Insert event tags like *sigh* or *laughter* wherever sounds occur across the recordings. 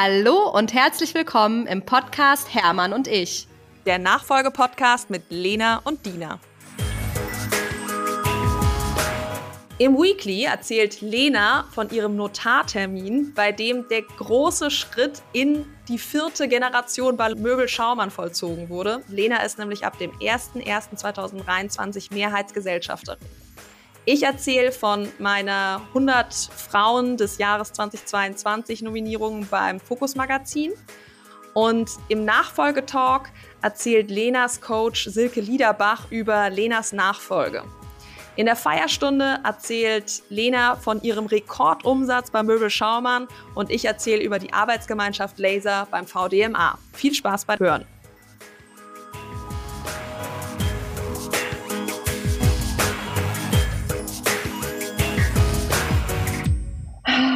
Hallo und herzlich willkommen im Podcast Hermann und ich. Der Nachfolgepodcast mit Lena und Dina. Im Weekly erzählt Lena von ihrem Notartermin, bei dem der große Schritt in die vierte Generation bei Möbel Schaumann vollzogen wurde. Lena ist nämlich ab dem 01.01.2023 Mehrheitsgesellschafterin. Ich erzähle von meiner 100 Frauen des Jahres 2022 Nominierung beim Fokus Magazin. Und im Nachfolgetalk erzählt Lenas Coach Silke Liederbach über Lenas Nachfolge. In der Feierstunde erzählt Lena von ihrem Rekordumsatz bei Möbel Schaumann und ich erzähle über die Arbeitsgemeinschaft Laser beim VDMA. Viel Spaß beim Hören.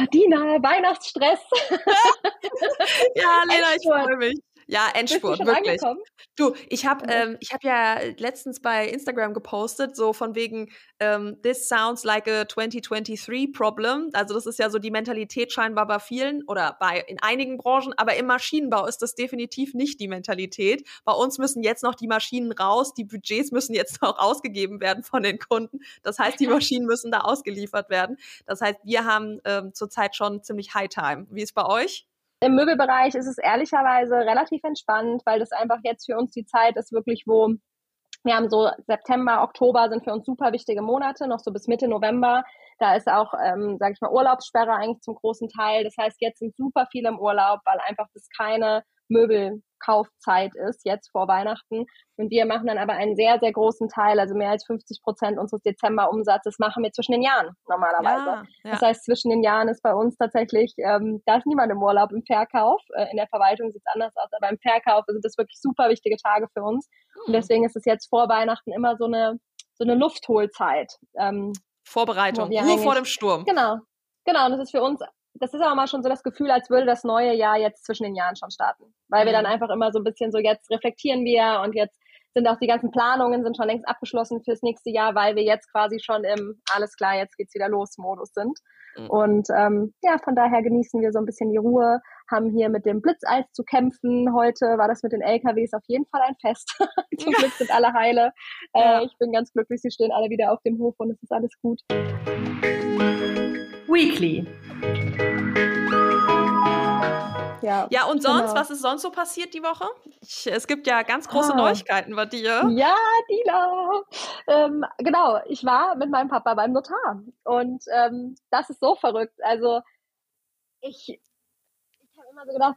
Dina, Weihnachtsstress. *laughs* *laughs* ja, Lena, ich freue mich. Ja, Endspurt, wirklich. Angekommen? Du, ich habe ähm, ich hab ja letztens bei Instagram gepostet, so von wegen, ähm, this sounds like a 2023 problem. Also das ist ja so die Mentalität scheinbar bei vielen oder bei in einigen Branchen, aber im Maschinenbau ist das definitiv nicht die Mentalität. Bei uns müssen jetzt noch die Maschinen raus, die Budgets müssen jetzt *laughs* noch ausgegeben werden von den Kunden. Das heißt, die *laughs* Maschinen müssen da ausgeliefert werden. Das heißt, wir haben ähm, zurzeit schon ziemlich High Time. Wie ist bei euch? Im Möbelbereich ist es ehrlicherweise relativ entspannt, weil das einfach jetzt für uns die Zeit ist, wirklich, wo wir haben so September, Oktober sind für uns super wichtige Monate, noch so bis Mitte November. Da ist auch, ähm, sage ich mal, Urlaubssperre eigentlich zum großen Teil. Das heißt, jetzt sind super viele im Urlaub, weil einfach das keine Möbelkaufzeit ist, jetzt vor Weihnachten. Und wir machen dann aber einen sehr, sehr großen Teil, also mehr als 50 Prozent unseres Dezemberumsatzes machen wir zwischen den Jahren normalerweise. Ja, ja. Das heißt, zwischen den Jahren ist bei uns tatsächlich, ähm, da ist niemand im Urlaub im Verkauf. Äh, in der Verwaltung sieht es anders aus, aber im Verkauf sind das wirklich super wichtige Tage für uns. Und hm. deswegen ist es jetzt vor Weihnachten immer so eine, so eine Luftholzeit. Ähm, Vorbereitung, Ruhe vor dem Sturm. Genau, Genau, und das ist für uns das ist aber mal schon so das Gefühl, als würde das neue Jahr jetzt zwischen den Jahren schon starten. Weil mhm. wir dann einfach immer so ein bisschen so, jetzt reflektieren wir und jetzt sind auch die ganzen Planungen sind schon längst abgeschlossen fürs nächste Jahr, weil wir jetzt quasi schon im alles klar, jetzt geht's wieder los Modus sind. Mhm. Und ähm, ja, von daher genießen wir so ein bisschen die Ruhe, haben hier mit dem Blitzeis zu kämpfen. Heute war das mit den LKWs auf jeden Fall ein Fest. *laughs* Zum Glück sind alle heile. Äh, Ich bin ganz glücklich, sie stehen alle wieder auf dem Hof und es ist alles gut. Weekly. Ja, ja und sonst, genau. was ist sonst so passiert die Woche? Ich, es gibt ja ganz große ah. Neuigkeiten bei dir. Ja, Dina. Ähm, genau, ich war mit meinem Papa beim Notar und ähm, das ist so verrückt. Also ich, ich habe immer so gedacht,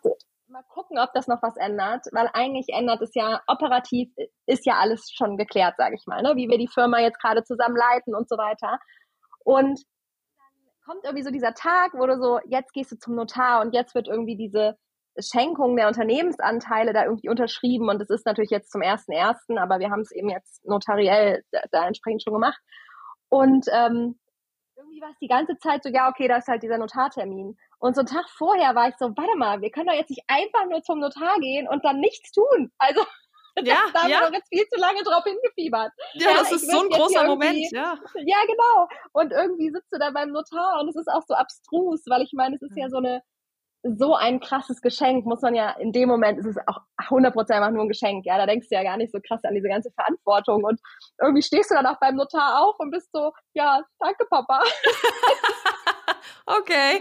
mal gucken, ob das noch was ändert, weil eigentlich ändert es ja operativ, ist ja alles schon geklärt, sage ich mal, ne? wie wir die Firma jetzt gerade zusammen leiten und so weiter. Und kommt irgendwie so dieser Tag, wo du so, jetzt gehst du zum Notar und jetzt wird irgendwie diese Schenkung der Unternehmensanteile da irgendwie unterschrieben und es ist natürlich jetzt zum ersten ersten, aber wir haben es eben jetzt notariell da, da, entsprechend schon gemacht. Und ähm, irgendwie war es die ganze Zeit so, ja, okay, da ist halt dieser Notartermin. Und so einen Tag vorher war ich so, warte mal, wir können doch jetzt nicht einfach nur zum Notar gehen und dann nichts tun. Also *laughs* ja, da haben ja. wir jetzt viel zu lange drauf hingefiebert. Ja, ja das ist so ein großer Moment, ja. *laughs* Ja, genau. Und irgendwie sitzt du da beim Notar und es ist auch so abstrus, weil ich meine, es ist ja so eine so ein krasses Geschenk, muss man ja in dem Moment, ist es auch 100% einfach nur ein Geschenk, ja, da denkst du ja gar nicht so krass an diese ganze Verantwortung und irgendwie stehst du dann auch beim Notar auf und bist so, ja, danke Papa. *laughs* okay.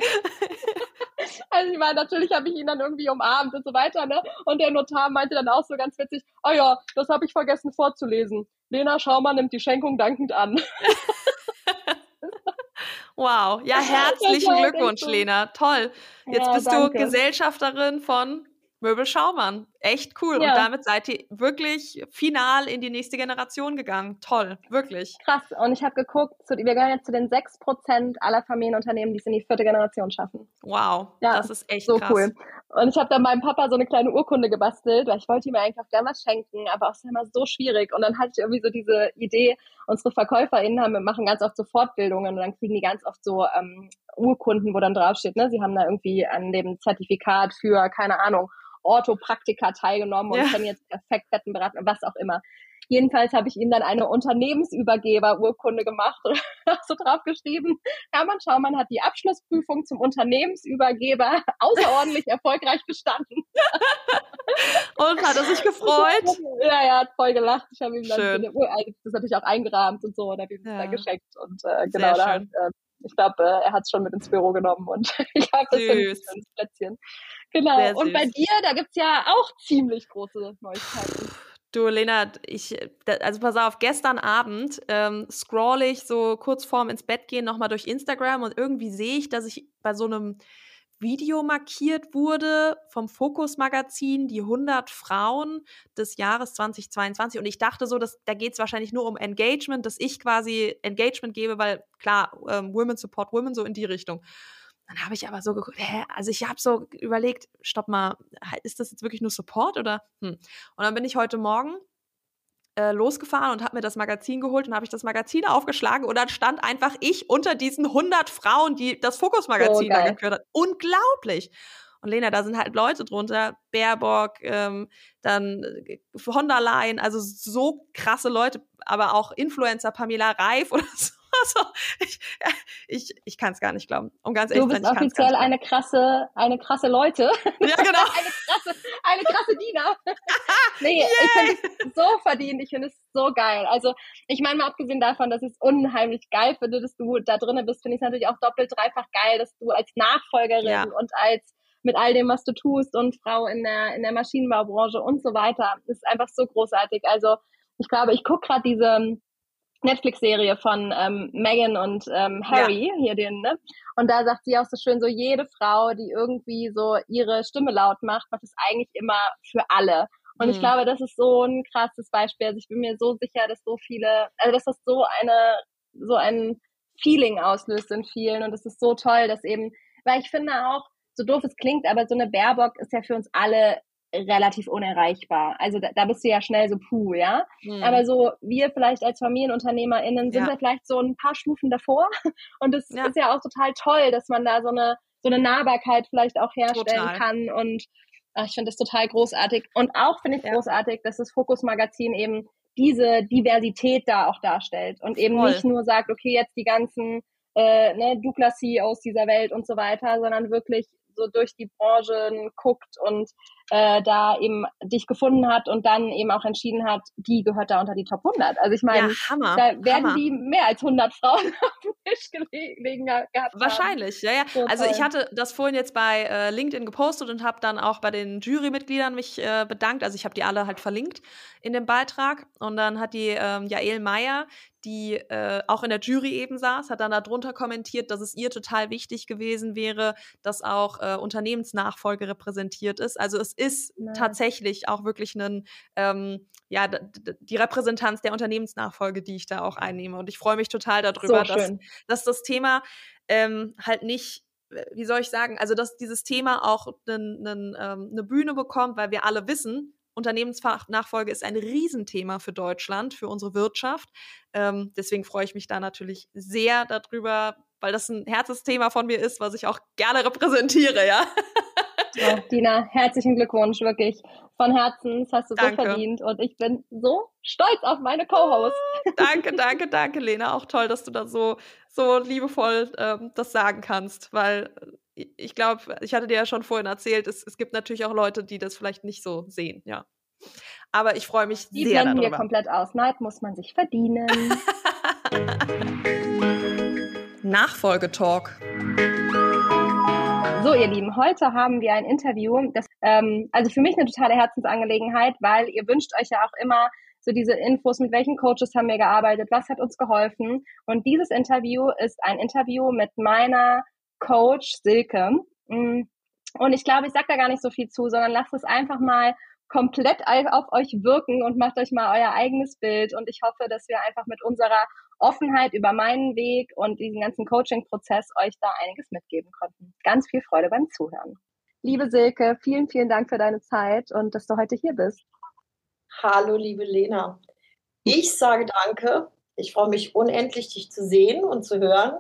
Also ich meine, natürlich habe ich ihn dann irgendwie umarmt und so weiter, ne? Und der Notar meinte dann auch so ganz witzig, oh ja, das habe ich vergessen vorzulesen. Lena Schaumann nimmt die Schenkung dankend an. *laughs* wow, ja, *laughs* herzlichen Glückwunsch, Lena. Toll. Jetzt ja, bist danke. du Gesellschafterin von Möbel Schaumann. Echt cool. Ja. Und damit seid ihr wirklich final in die nächste Generation gegangen. Toll, wirklich. Krass. Und ich habe geguckt, wir gehören jetzt zu den 6% aller Familienunternehmen, die es in die vierte Generation schaffen. Wow, ja, das ist echt so krass. cool. Und ich habe dann meinem Papa so eine kleine Urkunde gebastelt, weil ich wollte ihm eigentlich auch gerne was schenken, aber es ist immer so schwierig. Und dann hatte ich irgendwie so diese Idee, unsere VerkäuferInnen haben, machen ganz oft so Fortbildungen und dann kriegen die ganz oft so ähm, Urkunden, wo dann draufsteht, ne, sie haben da irgendwie an dem Zertifikat für, keine Ahnung, Orthopraktika teilgenommen und ja. können jetzt perfekt Betten beraten, was auch immer. Jedenfalls habe ich ihm dann eine Unternehmensübergeberurkunde gemacht *laughs* und so drauf geschrieben. Hermann Schaumann hat die Abschlussprüfung zum Unternehmensübergeber *laughs* außerordentlich erfolgreich bestanden. *laughs* und hat er sich gefreut? Ja, er hat voll gelacht. Ich habe ihm dann Schön. das natürlich auch eingerahmt und so und habe ihm das ja. dann geschenkt. Und äh, genau, da hat, äh, ich glaube, äh, er hat es schon mit ins Büro genommen und ich habe das ein Plätzchen. Genau. Und bei dir, da gibt es ja auch ziemlich große Neuigkeiten. Du, Lena, ich, also pass auf, gestern Abend ähm, scroll ich so kurz vorm ins Bett gehen nochmal durch Instagram und irgendwie sehe ich, dass ich bei so einem Video markiert wurde vom Fokus Magazin, die 100 Frauen des Jahres 2022. Und ich dachte so, dass, da geht es wahrscheinlich nur um Engagement, dass ich quasi Engagement gebe, weil klar, ähm, Women support Women, so in die Richtung. Dann habe ich aber so geguckt, hä? also ich habe so überlegt, stopp mal, ist das jetzt wirklich nur Support oder? Hm. Und dann bin ich heute Morgen äh, losgefahren und habe mir das Magazin geholt und habe ich das Magazin aufgeschlagen und dann stand einfach ich unter diesen 100 Frauen, die das Fokus-Magazin so da geführt hat. Unglaublich! Und Lena, da sind halt Leute drunter, Baerbock, ähm, dann äh, von der Leyen, also so krasse Leute, aber auch Influencer, Pamela Reif *laughs* oder so. *laughs* Also ich, ich, ich kann es gar nicht glauben. Um ganz ehrlich, du bist offiziell eine krasse, eine krasse Leute. Ja, *laughs* genau. eine krasse, eine krasse Diener. *laughs* nee, Yay. ich finde es so verdient. Ich finde es so geil. Also ich meine mal abgesehen davon, dass ich es unheimlich geil finde, dass du da drinnen bist, finde ich es natürlich auch doppelt, dreifach geil, dass du als Nachfolgerin ja. und als mit all dem, was du tust und Frau in der, in der Maschinenbaubranche und so weiter, ist einfach so großartig. Also ich glaube, ich gucke gerade diese Netflix-Serie von ähm, Megan und ähm, Harry, ja. hier den, ne? Und da sagt sie auch so schön, so jede Frau, die irgendwie so ihre Stimme laut macht, macht es eigentlich immer für alle. Und mhm. ich glaube, das ist so ein krasses Beispiel. Also ich bin mir so sicher, dass so viele, also dass das so eine, so ein Feeling auslöst in vielen. Und es ist so toll, dass eben, weil ich finde auch, so doof es klingt, aber so eine Baerbock ist ja für uns alle relativ unerreichbar. Also da, da bist du ja schnell so puh, ja. Mhm. Aber so wir vielleicht als FamilienunternehmerInnen sind ja. wir vielleicht so ein paar Stufen davor. *laughs* Und es ja. ist ja auch total toll, dass man da so eine so eine Nahbarkeit vielleicht auch herstellen total. kann. Und ach, ich finde das total großartig. Und auch finde ich ja. großartig, dass das Fokus Magazin eben diese Diversität da auch darstellt und eben Voll. nicht nur sagt, okay, jetzt die ganzen äh, ne, Douglas-CEOs dieser Welt und so weiter, sondern wirklich so durch die Branchen guckt und äh, da eben dich gefunden hat und dann eben auch entschieden hat, die gehört da unter die Top 100. Also ich meine, ja, da werden Hammer. die mehr als 100 Frauen *laughs* auf dem Tisch gelegen gehabt Wahrscheinlich, haben. ja, ja. So also toll. ich hatte das vorhin jetzt bei äh, LinkedIn gepostet und habe dann auch bei den Jurymitgliedern mich äh, bedankt. Also ich habe die alle halt verlinkt in dem Beitrag und dann hat die ähm, Jael Meyer, die äh, auch in der Jury eben saß, hat dann darunter kommentiert, dass es ihr total wichtig gewesen wäre, dass auch äh, Unternehmensnachfolge repräsentiert ist. Also es ist Nein. tatsächlich auch wirklich ein, ähm, ja, die Repräsentanz der Unternehmensnachfolge, die ich da auch einnehme. Und ich freue mich total darüber, so dass, dass das Thema ähm, halt nicht wie soll ich sagen, also dass dieses Thema auch eine ähm, ne Bühne bekommt, weil wir alle wissen, Unternehmensnachfolge ist ein Riesenthema für Deutschland, für unsere Wirtschaft. Ähm, deswegen freue ich mich da natürlich sehr darüber, weil das ein Herzensthema von mir ist, was ich auch gerne repräsentiere, ja. *laughs* Dina, herzlichen Glückwunsch, wirklich. Von Herzen, das hast du danke. so verdient. Und ich bin so stolz auf meine Co-Host. danke, danke, danke, Lena. Auch toll, dass du da so, so liebevoll ähm, das sagen kannst, weil ich glaube, ich hatte dir ja schon vorhin erzählt, es, es gibt natürlich auch Leute, die das vielleicht nicht so sehen, ja. Aber ich freue mich die sehr blenden darüber. wir komplett aus. Neid muss man sich verdienen. *laughs* Nachfolgetalk. So, ihr Lieben, heute haben wir ein Interview, das ähm, also für mich eine totale Herzensangelegenheit, weil ihr wünscht euch ja auch immer so diese Infos, mit welchen Coaches haben wir gearbeitet, was hat uns geholfen. Und dieses Interview ist ein Interview mit meiner Coach Silke. Mm. Und ich glaube, ich sage da gar nicht so viel zu, sondern lasst es einfach mal komplett auf euch wirken und macht euch mal euer eigenes Bild. Und ich hoffe, dass wir einfach mit unserer Offenheit über meinen Weg und diesen ganzen Coaching-Prozess euch da einiges mitgeben konnten. Ganz viel Freude beim Zuhören. Liebe Silke, vielen, vielen Dank für deine Zeit und dass du heute hier bist. Hallo, liebe Lena. Ich sage danke. Ich freue mich unendlich, dich zu sehen und zu hören.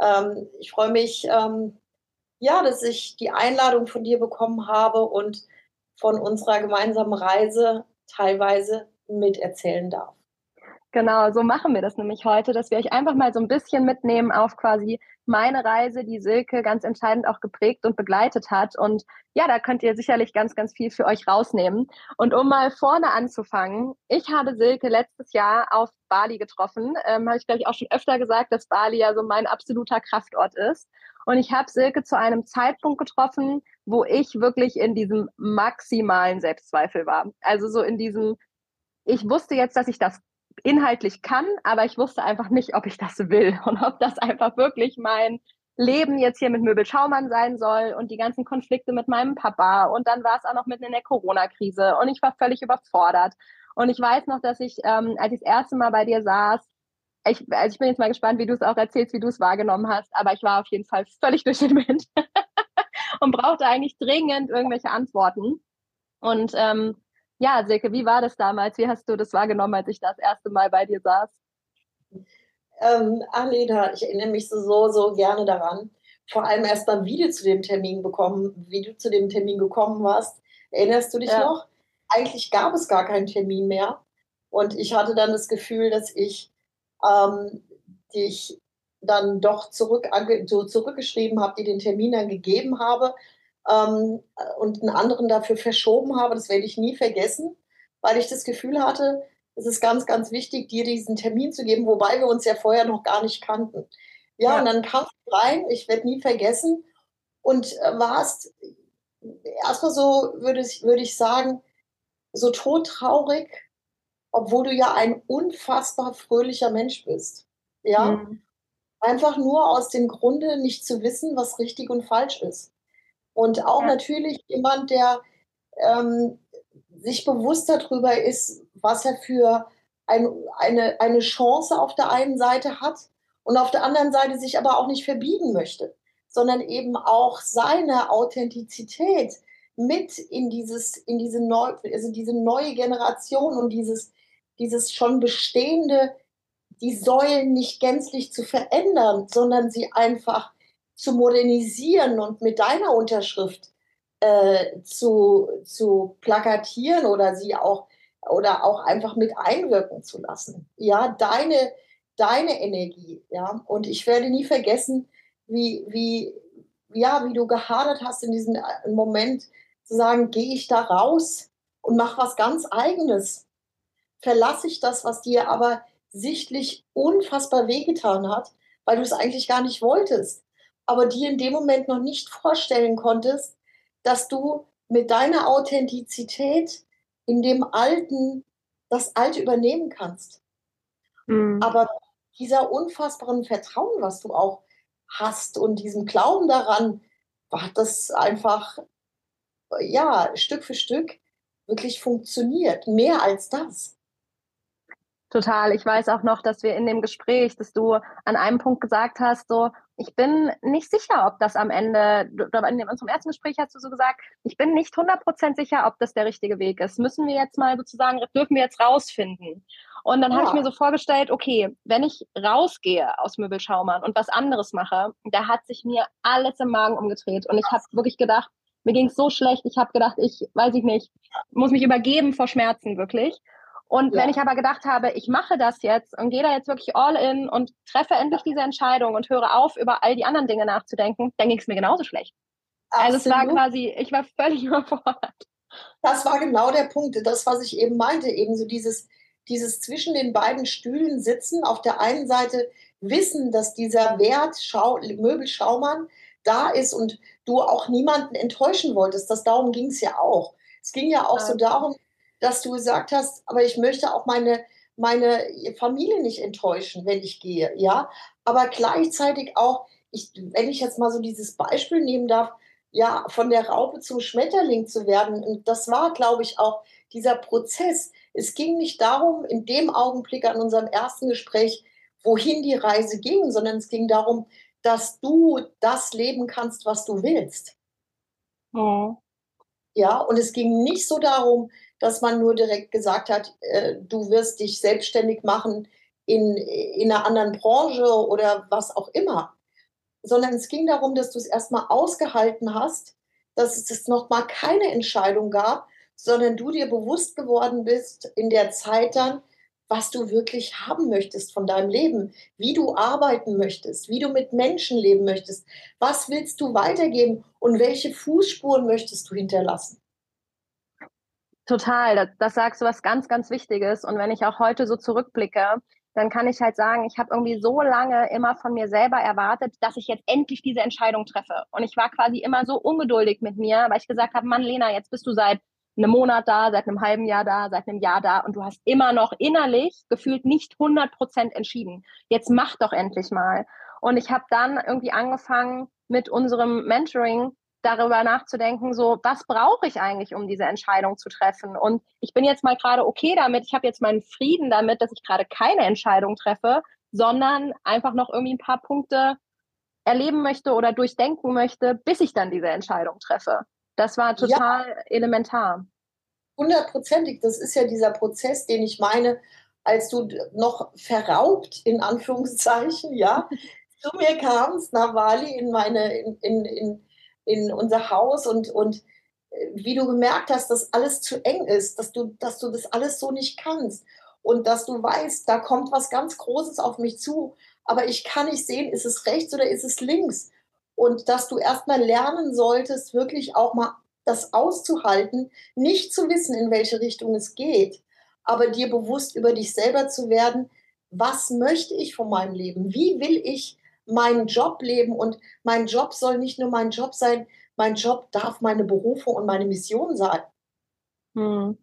Ähm, ich freue mich, ähm, ja, dass ich die Einladung von dir bekommen habe und von unserer gemeinsamen Reise teilweise miterzählen darf. Genau, so machen wir das nämlich heute, dass wir euch einfach mal so ein bisschen mitnehmen auf quasi meine Reise, die Silke ganz entscheidend auch geprägt und begleitet hat. Und ja, da könnt ihr sicherlich ganz, ganz viel für euch rausnehmen. Und um mal vorne anzufangen, ich habe Silke letztes Jahr auf Bali getroffen. Ähm, habe ich, glaube ich, auch schon öfter gesagt, dass Bali ja so mein absoluter Kraftort ist. Und ich habe Silke zu einem Zeitpunkt getroffen, wo ich wirklich in diesem maximalen Selbstzweifel war. Also so in diesem, ich wusste jetzt, dass ich das inhaltlich kann, aber ich wusste einfach nicht, ob ich das will *laughs* und ob das einfach wirklich mein Leben jetzt hier mit Möbel Schaumann sein soll und die ganzen Konflikte mit meinem Papa. Und dann war es auch noch mitten in der Corona-Krise und ich war völlig überfordert. Und ich weiß noch, dass ich, ähm, als ich das erste Mal bei dir saß, ich, also ich bin jetzt mal gespannt, wie du es auch erzählst, wie du es wahrgenommen hast, aber ich war auf jeden Fall völlig *laughs* durch den Wind *laughs* und brauchte eigentlich dringend irgendwelche Antworten. Und ähm, ja, Silke, wie war das damals? Wie hast du das wahrgenommen, als ich das erste Mal bei dir saß? Ähm, Alena, ich erinnere mich so, so gerne daran. Vor allem erst mal, wie du zu dem Termin bekommen, wie du zu dem Termin gekommen warst. Erinnerst du dich ja. noch? Eigentlich gab es gar keinen Termin mehr. Und ich hatte dann das Gefühl, dass ich ähm, dich dann doch zurück, so zurückgeschrieben habe, die den Termin dann gegeben habe ähm, und einen anderen dafür verschoben habe. Das werde ich nie vergessen, weil ich das Gefühl hatte, es ist ganz, ganz wichtig, dir diesen Termin zu geben, wobei wir uns ja vorher noch gar nicht kannten. Ja, ja. und dann kam du rein, ich werde nie vergessen, und äh, warst erstmal so, würde ich, würde ich sagen, so todtraurig, obwohl du ja ein unfassbar fröhlicher Mensch bist. Ja, mhm. einfach nur aus dem Grunde nicht zu wissen, was richtig und falsch ist. Und auch ja. natürlich jemand, der ähm, sich bewusst darüber ist, was er für ein, eine, eine Chance auf der einen Seite hat und auf der anderen Seite sich aber auch nicht verbiegen möchte, sondern eben auch seine Authentizität mit in dieses, in diese neu, also diese neue Generation und dieses, dieses schon bestehende, die Säulen nicht gänzlich zu verändern, sondern sie einfach zu modernisieren und mit deiner Unterschrift äh, zu, zu plakatieren oder sie auch oder auch einfach mit einwirken zu lassen. Ja, deine, deine Energie. Ja, und ich werde nie vergessen, wie, wie, ja, wie du gehadert hast in diesem äh, Moment zu sagen, gehe ich da raus und mache was ganz Eigenes. Verlasse ich das, was dir aber sichtlich unfassbar wehgetan hat, weil du es eigentlich gar nicht wolltest aber dir in dem Moment noch nicht vorstellen konntest, dass du mit deiner Authentizität in dem Alten das Alte übernehmen kannst. Mhm. Aber dieser unfassbaren Vertrauen, was du auch hast und diesem Glauben daran, hat das einfach, ja, Stück für Stück wirklich funktioniert. Mehr als das. Total. Ich weiß auch noch, dass wir in dem Gespräch, dass du an einem Punkt gesagt hast, so, ich bin nicht sicher, ob das am Ende, in unserem ersten Gespräch hast du so gesagt, ich bin nicht 100% sicher, ob das der richtige Weg ist. Müssen wir jetzt mal sozusagen, dürfen wir jetzt rausfinden. Und dann ja. habe ich mir so vorgestellt, okay, wenn ich rausgehe aus Möbelschaumann und was anderes mache, da hat sich mir alles im Magen umgedreht. Und ich habe wirklich gedacht, mir ging es so schlecht, ich habe gedacht, ich weiß ich nicht, muss mich übergeben vor Schmerzen wirklich. Und ja. wenn ich aber gedacht habe, ich mache das jetzt und gehe da jetzt wirklich all in und treffe endlich diese Entscheidung und höre auf, über all die anderen Dinge nachzudenken, dann ging es mir genauso schlecht. Absolut. Also es war quasi, ich war völlig *laughs* überfordert. Das war genau der Punkt, das, was ich eben meinte, eben so dieses, dieses zwischen den beiden Stühlen sitzen, auf der einen Seite wissen, dass dieser Wert Schau, Möbelschaumann da ist und du auch niemanden enttäuschen wolltest. Das darum ging es ja auch. Es ging ja auch ja. so darum, dass du gesagt hast, aber ich möchte auch meine, meine Familie nicht enttäuschen, wenn ich gehe, ja. Aber gleichzeitig auch, ich, wenn ich jetzt mal so dieses Beispiel nehmen darf, ja, von der Raupe zum Schmetterling zu werden. Und das war, glaube ich, auch dieser Prozess. Es ging nicht darum, in dem Augenblick an unserem ersten Gespräch, wohin die Reise ging, sondern es ging darum, dass du das leben kannst, was du willst. Oh. Ja, und es ging nicht so darum, dass man nur direkt gesagt hat, äh, du wirst dich selbstständig machen in, in einer anderen Branche oder was auch immer. Sondern es ging darum, dass du es erstmal ausgehalten hast, dass es nochmal keine Entscheidung gab, sondern du dir bewusst geworden bist in der Zeit dann, was du wirklich haben möchtest von deinem Leben, wie du arbeiten möchtest, wie du mit Menschen leben möchtest, was willst du weitergeben und welche Fußspuren möchtest du hinterlassen. Total, das, das sagst du was ganz, ganz Wichtiges. Und wenn ich auch heute so zurückblicke, dann kann ich halt sagen, ich habe irgendwie so lange immer von mir selber erwartet, dass ich jetzt endlich diese Entscheidung treffe. Und ich war quasi immer so ungeduldig mit mir, weil ich gesagt habe, Mann, Lena, jetzt bist du seit einem Monat da, seit einem halben Jahr da, seit einem Jahr da und du hast immer noch innerlich gefühlt nicht 100 Prozent entschieden. Jetzt mach doch endlich mal. Und ich habe dann irgendwie angefangen mit unserem Mentoring darüber nachzudenken, so was brauche ich eigentlich, um diese Entscheidung zu treffen? Und ich bin jetzt mal gerade okay damit, ich habe jetzt meinen Frieden damit, dass ich gerade keine Entscheidung treffe, sondern einfach noch irgendwie ein paar Punkte erleben möchte oder durchdenken möchte, bis ich dann diese Entscheidung treffe. Das war total ja, elementar. Hundertprozentig. Das ist ja dieser Prozess, den ich meine, als du noch verraubt, in Anführungszeichen, ja, *laughs* zu mir kamst nach Bali in meine, in, in, in in unser Haus und, und äh, wie du gemerkt hast, dass alles zu eng ist, dass du, dass du das alles so nicht kannst und dass du weißt, da kommt was ganz Großes auf mich zu, aber ich kann nicht sehen, ist es rechts oder ist es links. Und dass du erstmal lernen solltest, wirklich auch mal das auszuhalten, nicht zu wissen, in welche Richtung es geht, aber dir bewusst über dich selber zu werden, was möchte ich von meinem Leben? Wie will ich meinen Job leben und mein Job soll nicht nur mein Job sein, mein Job darf meine Berufung und meine Mission sein. Hm.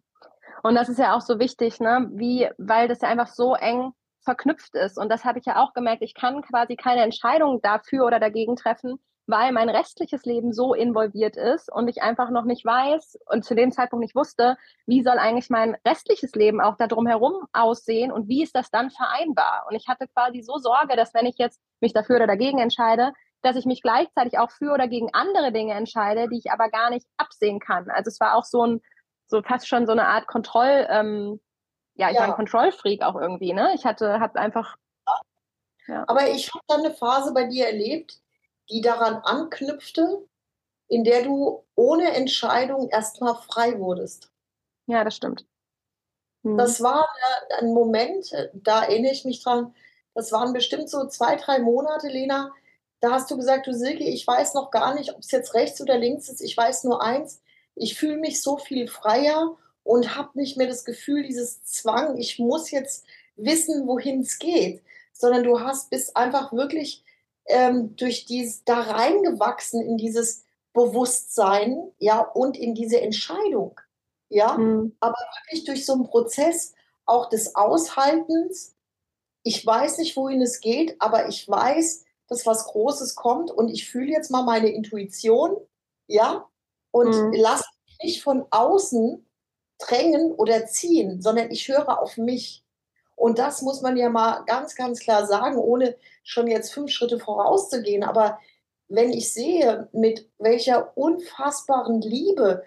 Und das ist ja auch so wichtig, ne? Wie, weil das ja einfach so eng verknüpft ist. Und das habe ich ja auch gemerkt. Ich kann quasi keine Entscheidung dafür oder dagegen treffen, weil mein restliches Leben so involviert ist und ich einfach noch nicht weiß und zu dem Zeitpunkt nicht wusste, wie soll eigentlich mein restliches Leben auch da drumherum aussehen und wie ist das dann vereinbar? Und ich hatte quasi so Sorge, dass wenn ich jetzt mich dafür oder dagegen entscheide, dass ich mich gleichzeitig auch für oder gegen andere Dinge entscheide, die ich aber gar nicht absehen kann. Also es war auch so ein, so fast schon so eine Art Kontroll, ähm, ja, ich ja. war ein Kontrollfreak auch irgendwie, ne? Ich hatte, habe einfach. Ja. Aber ich habe dann eine Phase bei dir erlebt, die daran anknüpfte, in der du ohne Entscheidung erstmal frei wurdest. Ja, das stimmt. Mhm. Das war ein Moment, da erinnere ich mich dran, das waren bestimmt so zwei, drei Monate, Lena. Da hast du gesagt, du Silke, ich weiß noch gar nicht, ob es jetzt rechts oder links ist. Ich weiß nur eins, ich fühle mich so viel freier und habe nicht mehr das Gefühl, dieses Zwang, ich muss jetzt wissen, wohin es geht, sondern du hast bist einfach wirklich ähm, durch dies da reingewachsen in dieses Bewusstsein, ja, und in diese Entscheidung, ja, mhm. aber wirklich durch so einen Prozess auch des Aushaltens. Ich weiß nicht, wohin es geht, aber ich weiß, dass was Großes kommt und ich fühle jetzt mal meine Intuition, ja, und mhm. lasse mich nicht von außen drängen oder ziehen, sondern ich höre auf mich. Und das muss man ja mal ganz, ganz klar sagen, ohne schon jetzt fünf Schritte vorauszugehen. Aber wenn ich sehe, mit welcher unfassbaren Liebe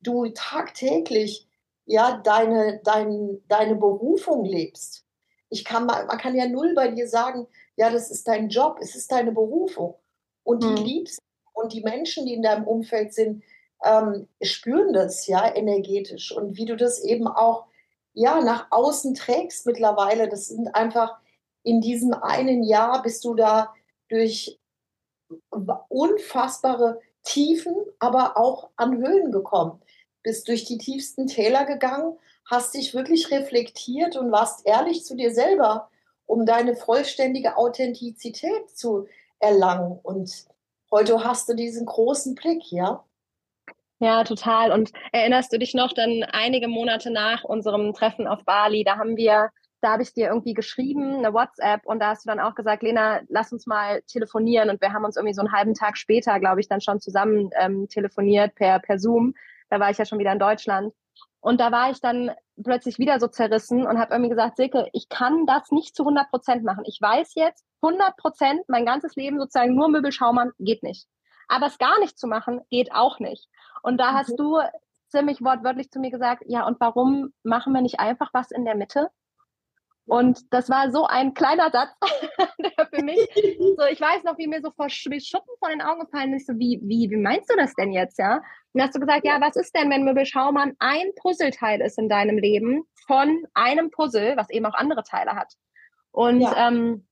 du tagtäglich ja deine, dein, deine Berufung lebst. Ich kann man kann ja null bei dir sagen, ja, das ist dein Job, es ist deine Berufung. Und die hm. liebst und die Menschen, die in deinem Umfeld sind, ähm, spüren das ja energetisch. Und wie du das eben auch ja, nach außen trägst mittlerweile. Das sind einfach in diesem einen Jahr bist du da durch unfassbare Tiefen, aber auch an Höhen gekommen. Bist durch die tiefsten Täler gegangen, hast dich wirklich reflektiert und warst ehrlich zu dir selber, um deine vollständige Authentizität zu erlangen. Und heute hast du diesen großen Blick, ja? Ja, total. Und erinnerst du dich noch dann einige Monate nach unserem Treffen auf Bali, da haben wir, da habe ich dir irgendwie geschrieben, eine WhatsApp, und da hast du dann auch gesagt, Lena, lass uns mal telefonieren. Und wir haben uns irgendwie so einen halben Tag später, glaube ich, dann schon zusammen ähm, telefoniert per, per Zoom. Da war ich ja schon wieder in Deutschland. Und da war ich dann plötzlich wieder so zerrissen und habe irgendwie gesagt, Silke, ich kann das nicht zu 100 Prozent machen. Ich weiß jetzt, 100 Prozent, mein ganzes Leben sozusagen nur Möbelschaumann, geht nicht. Aber es gar nicht zu machen, geht auch nicht. Und da hast mhm. du ziemlich wortwörtlich zu mir gesagt, ja, und warum machen wir nicht einfach was in der Mitte? Und das war so ein kleiner Satz, *laughs* für mich, so, ich weiß noch, wie mir so vor Schuppen von den Augen gefallen ist, so, wie, wie, wie meinst du das denn jetzt, ja? Und hast du gesagt, ja, was ist denn, wenn Möbel Schaumann ein Puzzleteil ist in deinem Leben von einem Puzzle, was eben auch andere Teile hat? Und ja. ähm,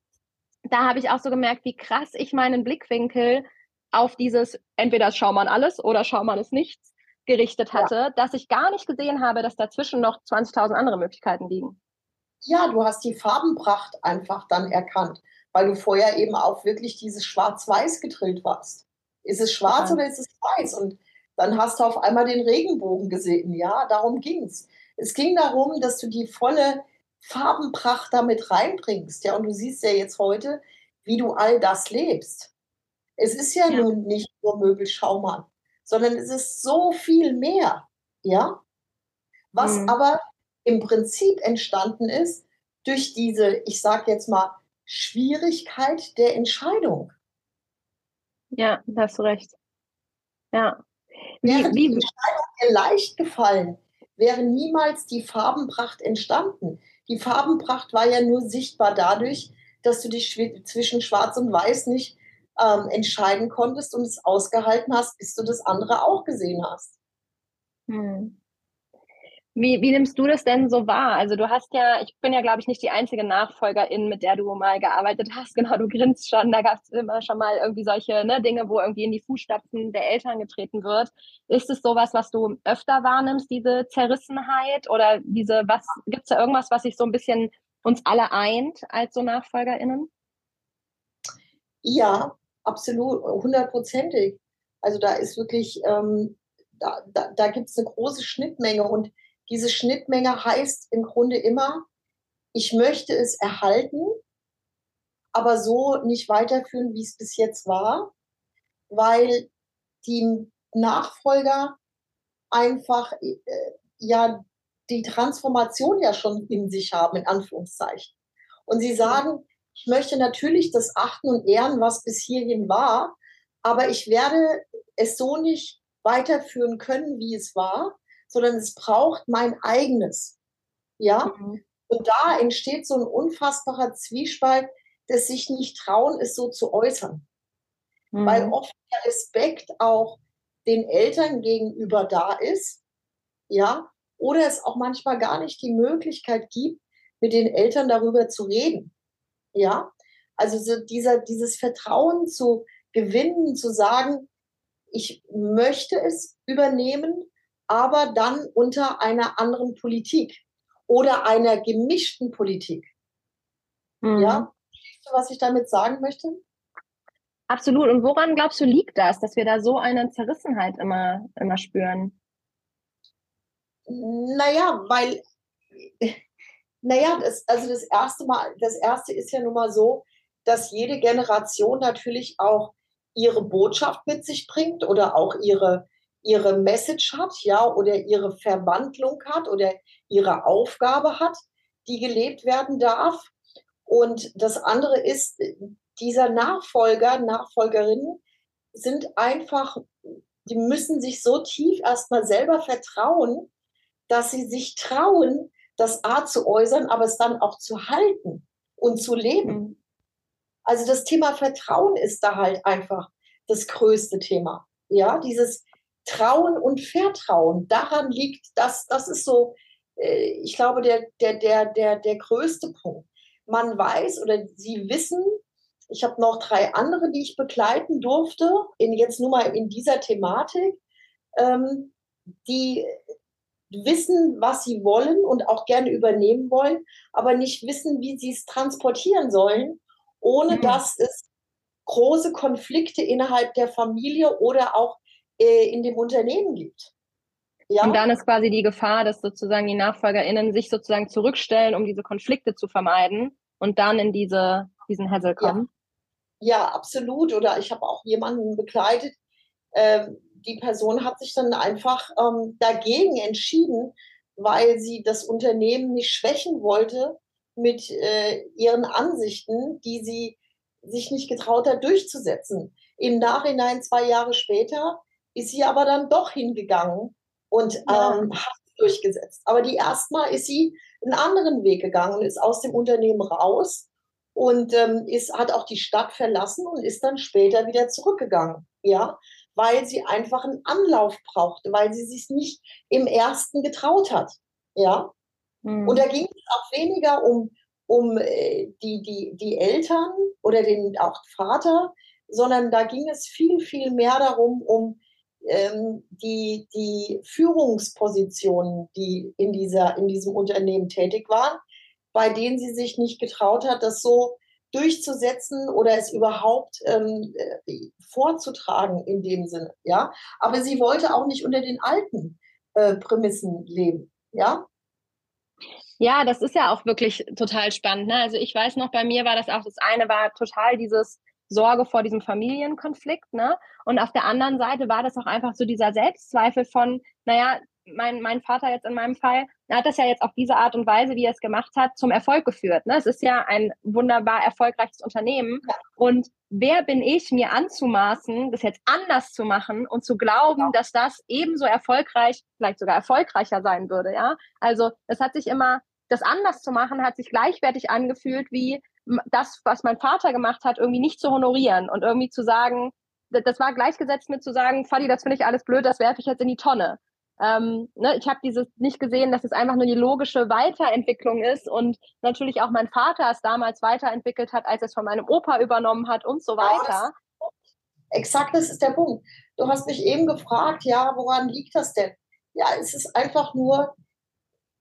da habe ich auch so gemerkt, wie krass ich meinen Blickwinkel auf dieses, entweder ist Schaumann alles oder Schaumann ist nichts, gerichtet hatte, ja. dass ich gar nicht gesehen habe, dass dazwischen noch 20.000 andere Möglichkeiten liegen. Ja, du hast die Farbenpracht einfach dann erkannt, weil du vorher eben auch wirklich dieses Schwarz-Weiß gedrillt warst. Ist es schwarz ja. oder ist es weiß? Und dann hast du auf einmal den Regenbogen gesehen. Ja, darum ging es. Es ging darum, dass du die volle Farbenpracht damit reinbringst. Ja, und du siehst ja jetzt heute, wie du all das lebst. Es ist ja, ja. nun nicht nur Möbelschaumann, sondern es ist so viel mehr. Ja, was mhm. aber im Prinzip entstanden ist durch diese, ich sage jetzt mal, Schwierigkeit der Entscheidung. Ja, da hast du recht. Ja. Wie, wäre die Entscheidung dir leicht gefallen, wäre niemals die Farbenpracht entstanden. Die Farbenpracht war ja nur sichtbar dadurch, dass du dich zwischen Schwarz und Weiß nicht ähm, entscheiden konntest und es ausgehalten hast, bis du das andere auch gesehen hast. Hm. Wie, wie nimmst du das denn so wahr? Also du hast ja, ich bin ja, glaube ich, nicht die einzige Nachfolgerin, mit der du mal gearbeitet hast. *laughs* Genau, du grinst schon. Da gab es immer schon mal irgendwie solche ne, Dinge, wo irgendwie in die Fußstapfen der Eltern getreten wird. Ist es sowas, was du öfter wahrnimmst, diese Zerrissenheit? Oder diese, was, gibt es da irgendwas, was sich so ein bisschen uns alle eint als so NachfolgerInnen? Ja, absolut, hundertprozentig. Also da ist wirklich, ähm, da, da, da gibt es eine große Schnittmenge und diese Schnittmenge heißt im Grunde immer, ich möchte es erhalten, aber so nicht weiterführen, wie es bis jetzt war, weil die Nachfolger einfach äh, ja die Transformation ja schon in sich haben, in Anführungszeichen. Und sie sagen, ich möchte natürlich das achten und ehren, was bis hierhin war, aber ich werde es so nicht weiterführen können, wie es war, sondern es braucht mein eigenes. Ja? Mhm. Und da entsteht so ein unfassbarer Zwiespalt, dass sich nicht trauen, es so zu äußern. Mhm. Weil oft der Respekt auch den Eltern gegenüber da ist, ja, oder es auch manchmal gar nicht die Möglichkeit gibt, mit den Eltern darüber zu reden. Ja, also so dieser, dieses Vertrauen zu gewinnen, zu sagen, ich möchte es übernehmen, aber dann unter einer anderen Politik oder einer gemischten Politik. Mhm. Ja, was ich damit sagen möchte? Absolut. Und woran glaubst du liegt das, dass wir da so eine Zerrissenheit immer, immer spüren? Naja, weil, naja, das, also das erste Mal, das erste ist ja nun mal so, dass jede Generation natürlich auch ihre Botschaft mit sich bringt oder auch ihre, ihre Message hat, ja, oder ihre Verwandlung hat oder ihre Aufgabe hat, die gelebt werden darf. Und das andere ist, dieser Nachfolger, Nachfolgerinnen sind einfach, die müssen sich so tief erstmal selber vertrauen, dass sie sich trauen, das A zu äußern, aber es dann auch zu halten und zu leben. Also das Thema Vertrauen ist da halt einfach das größte Thema. Ja, dieses Trauen und Vertrauen, daran liegt das, das ist so, äh, ich glaube, der, der, der, der, der größte Punkt. Man weiß oder sie wissen, ich habe noch drei andere, die ich begleiten durfte, in, jetzt nur mal in dieser Thematik, ähm, die wissen, was sie wollen und auch gerne übernehmen wollen, aber nicht wissen, wie sie es transportieren sollen, ohne mhm. dass es große Konflikte innerhalb der Familie oder auch äh, in dem Unternehmen gibt. Ja? Und dann ist quasi die Gefahr, dass sozusagen die NachfolgerInnen sich sozusagen zurückstellen, um diese Konflikte zu vermeiden und dann in diese, diesen Hassel kommen. Ja. ja absolut. Oder ich habe auch jemanden begleitet, äh, die Person hat sich dann einfach ähm, dagegen entschieden, weil sie das Unternehmen nicht schwächen wollte mit äh, ihren Ansichten, die sie sich nicht getraut hat durchzusetzen. Im Nachhinein, zwei Jahre später, ist sie aber dann doch hingegangen und ja. ähm, hat durchgesetzt. Aber die erstmal ist sie einen anderen Weg gegangen und ist aus dem Unternehmen raus und ähm, ist, hat auch die Stadt verlassen und ist dann später wieder zurückgegangen. Ja, weil sie einfach einen Anlauf brauchte, weil sie sich nicht im ersten getraut hat. Ja. Mhm. Und da ging es auch weniger um, um äh, die, die, die Eltern oder den auch Vater, sondern da ging es viel, viel mehr darum, um ähm, die, die Führungspositionen, die in, dieser, in diesem Unternehmen tätig waren, bei denen sie sich nicht getraut hat, das so durchzusetzen oder es überhaupt ähm, äh, vorzutragen in dem Sinne, ja. Aber sie wollte auch nicht unter den alten äh, Prämissen leben, ja. Ja, das ist ja auch wirklich total spannend. Ne? Also ich weiß noch, bei mir war das auch, das eine war total dieses Sorge vor diesem Familienkonflikt, ne? Und auf der anderen Seite war das auch einfach so dieser Selbstzweifel von, naja, mein, mein Vater jetzt in meinem Fall, er hat das ja jetzt auf diese Art und Weise, wie er es gemacht hat, zum Erfolg geführt. Ne? Es ist ja ein wunderbar erfolgreiches Unternehmen. Und wer bin ich, mir anzumaßen, das jetzt anders zu machen und zu glauben, dass das ebenso erfolgreich, vielleicht sogar erfolgreicher sein würde, ja? Also, es hat sich immer, das anders zu machen, hat sich gleichwertig angefühlt, wie das, was mein Vater gemacht hat, irgendwie nicht zu honorieren und irgendwie zu sagen, das war gleichgesetzt mit zu sagen, Fadi, das finde ich alles blöd, das werfe ich jetzt in die Tonne. Ähm, ne, ich habe dieses nicht gesehen, dass es einfach nur die logische Weiterentwicklung ist und natürlich auch mein Vater es damals weiterentwickelt hat, als er es von meinem Opa übernommen hat und so weiter. Ja, exakt, das ist der Punkt. Du hast mich eben gefragt, ja, woran liegt das denn? Ja, es ist einfach nur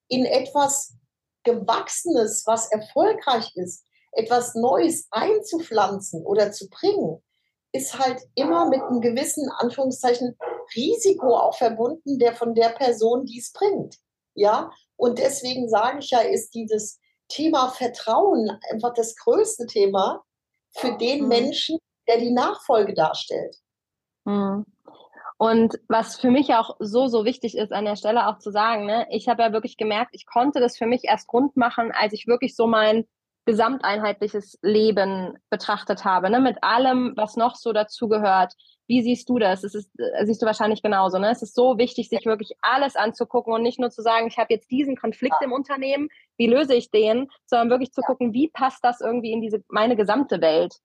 in etwas Gewachsenes, was erfolgreich ist, etwas Neues einzupflanzen oder zu bringen, ist halt immer mit einem gewissen, Anführungszeichen, Risiko auch verbunden, der von der Person, die es bringt. Ja, und deswegen sage ich ja, ist dieses Thema Vertrauen einfach das größte Thema für den mhm. Menschen, der die Nachfolge darstellt. Mhm. Und was für mich auch so, so wichtig ist, an der Stelle auch zu sagen, ne, ich habe ja wirklich gemerkt, ich konnte das für mich erst rund machen, als ich wirklich so mein gesamteinheitliches Leben betrachtet habe, ne? mit allem, was noch so dazugehört. Wie siehst du das? Es ist, äh, siehst du wahrscheinlich genauso. Ne? Es ist so wichtig, sich wirklich alles anzugucken und nicht nur zu sagen, ich habe jetzt diesen Konflikt ja. im Unternehmen, wie löse ich den, sondern wirklich zu ja. gucken, wie passt das irgendwie in diese meine gesamte Welt.